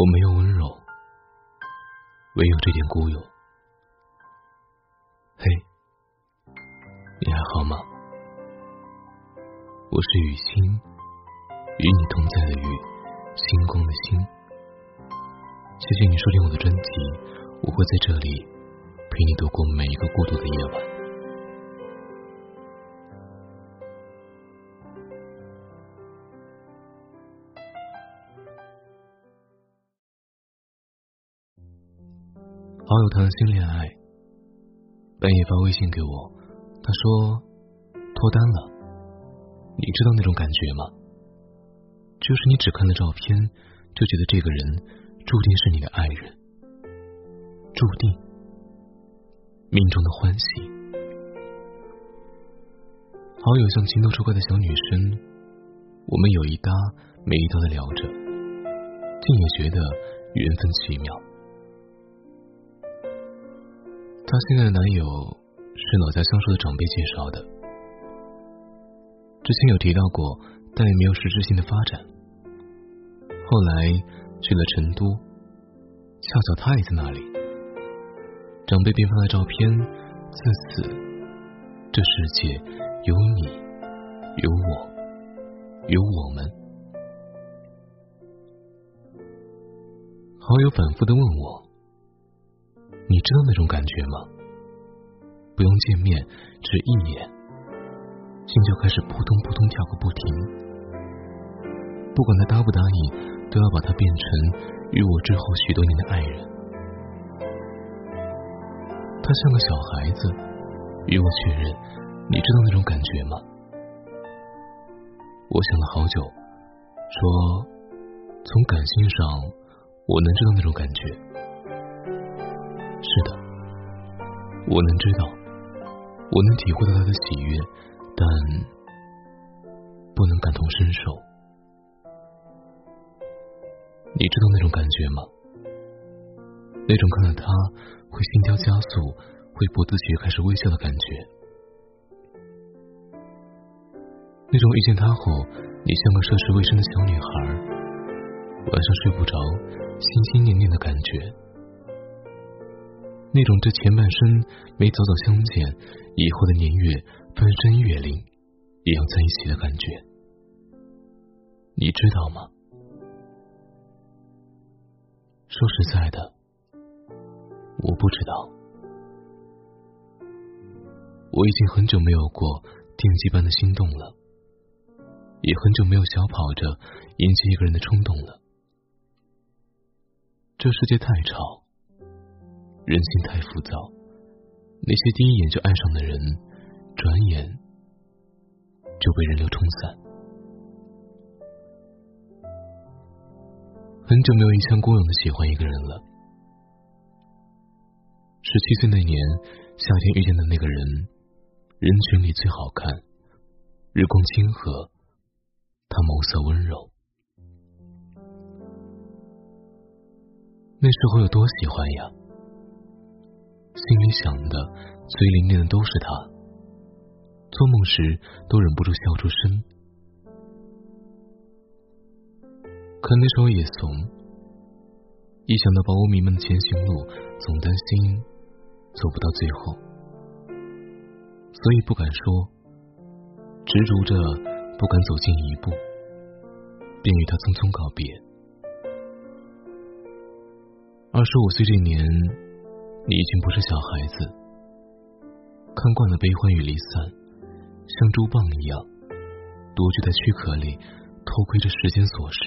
我没有温柔，唯有这点孤勇。嘿，你还好吗？我是雨欣，与你同在的雨，星光的星。谢谢你收听我的专辑，我会在这里陪你度过每一个孤独的夜晚。好友谈了新恋爱，半夜发微信给我，他说脱单了。你知道那种感觉吗？就是你只看了照片，就觉得这个人注定是你的爱人，注定命中的欢喜。好友像情窦初开的小女生，我们有一搭没一搭的聊着，竟也觉得缘分奇妙。她现在的男友是老家相熟的长辈介绍的，之前有提到过，但也没有实质性的发展。后来去了成都，恰巧他也在那里，长辈便发了照片。自此，这世界有你，有我，有我们。好友反复的问我。你知道那种感觉吗？不用见面，只一眼，心就开始扑通扑通跳个不停。不管他答不答应，都要把他变成与我之后许多年的爱人。他像个小孩子，与我确认：“你知道那种感觉吗？”我想了好久，说：“从感性上，我能知道那种感觉。”是的，我能知道，我能体会到他的喜悦，但不能感同身受。你知道那种感觉吗？那种看到他会心跳加速，会不自觉开始微笑的感觉。那种遇见他后，你像个涉世未深的小女孩，晚上睡不着，心心念念的感觉。那种这前半生没早早相见，以后的年月翻山越岭也要在一起的感觉，你知道吗？说实在的，我不知道。我已经很久没有过电击般的心动了，也很久没有小跑着迎接一个人的冲动了。这世界太吵。人心太浮躁，那些第一眼就爱上的人，转眼就被人流冲散。很久没有一腔孤勇的喜欢一个人了。十七岁那年夏天遇见的那个人，人群里最好看，日光清和，他眸色温柔。那时候有多喜欢呀！心里想的、嘴里念的都是他，做梦时都忍不住笑出声。可那时候也怂，一想到保我迷们的前行路，总担心走不到最后，所以不敢说，执着着不敢走近一步，便与他匆匆告别。二十五岁这年。你已经不是小孩子，看惯了悲欢与离散，像猪棒一样独居在躯壳里，偷窥着世间琐事。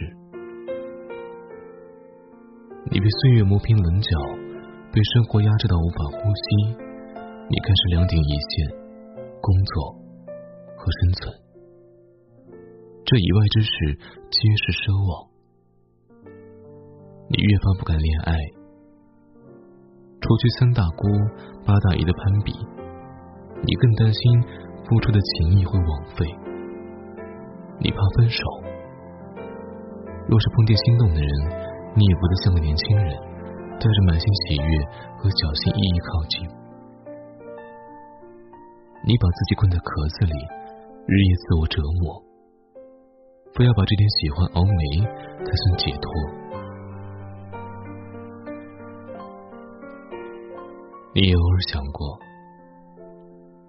你被岁月磨平棱角，被生活压制到无法呼吸，你开始两点一线，工作和生存，这以外之事皆是奢望。你越发不敢恋爱。除去三大姑八大姨的攀比，你更担心付出的情谊会枉费。你怕分手，若是碰见心动的人，你也不再像个年轻人，带着满心喜悦和侥幸一一靠近。你把自己困在壳子里，日夜自我折磨，非要把这点喜欢熬没，才算解脱。你也偶尔想过，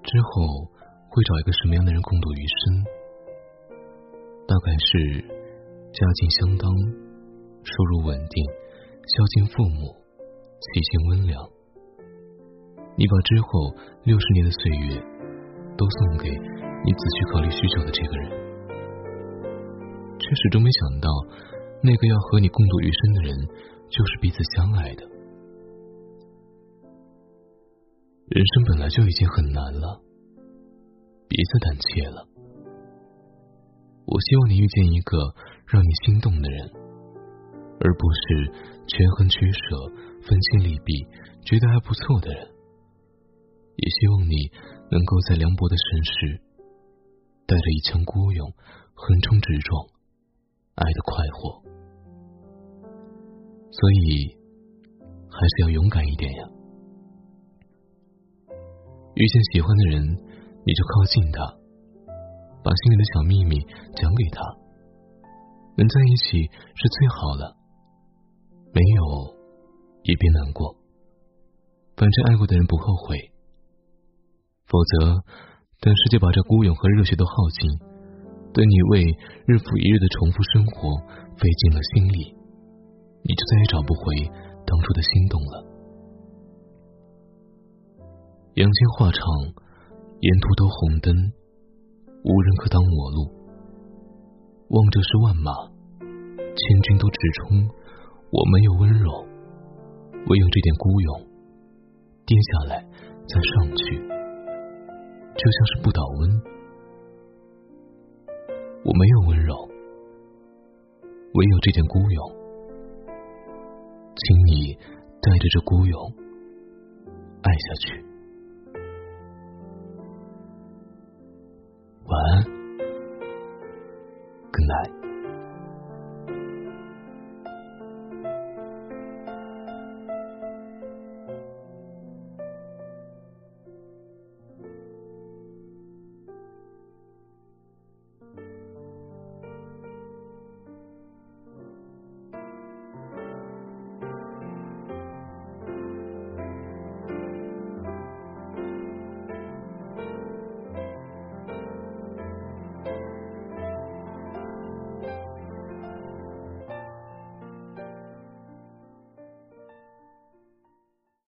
之后会找一个什么样的人共度余生？大概是家境相当，收入稳定，孝敬父母，体性温良。你把之后六十年的岁月都送给你仔细考虑许久的这个人，却始终没想到，那个要和你共度余生的人，就是彼此相爱的。人生本来就已经很难了，别再胆怯了。我希望你遇见一个让你心动的人，而不是权衡取舍、分清利弊、觉得还不错的人。也希望你能够在凉薄的城市，带着一腔孤勇，横冲直撞，爱的快活。所以，还是要勇敢一点呀。遇见喜欢的人，你就靠近他，把心里的小秘密讲给他。能在一起是最好了，没有也别难过，反正爱过的人不后悔。否则，等世界把这孤勇和热血都耗尽，等你为日复一日的重复生活费尽了心力，你就再也找不回当初的心动了。阳间话场，沿途都红灯，无人可挡我路。望着是万马，千军都直冲，我没有温柔，唯有这点孤勇。跌下来再上去，就像是不倒翁。我没有温柔，唯有这点孤勇，请你带着这孤勇爱下去。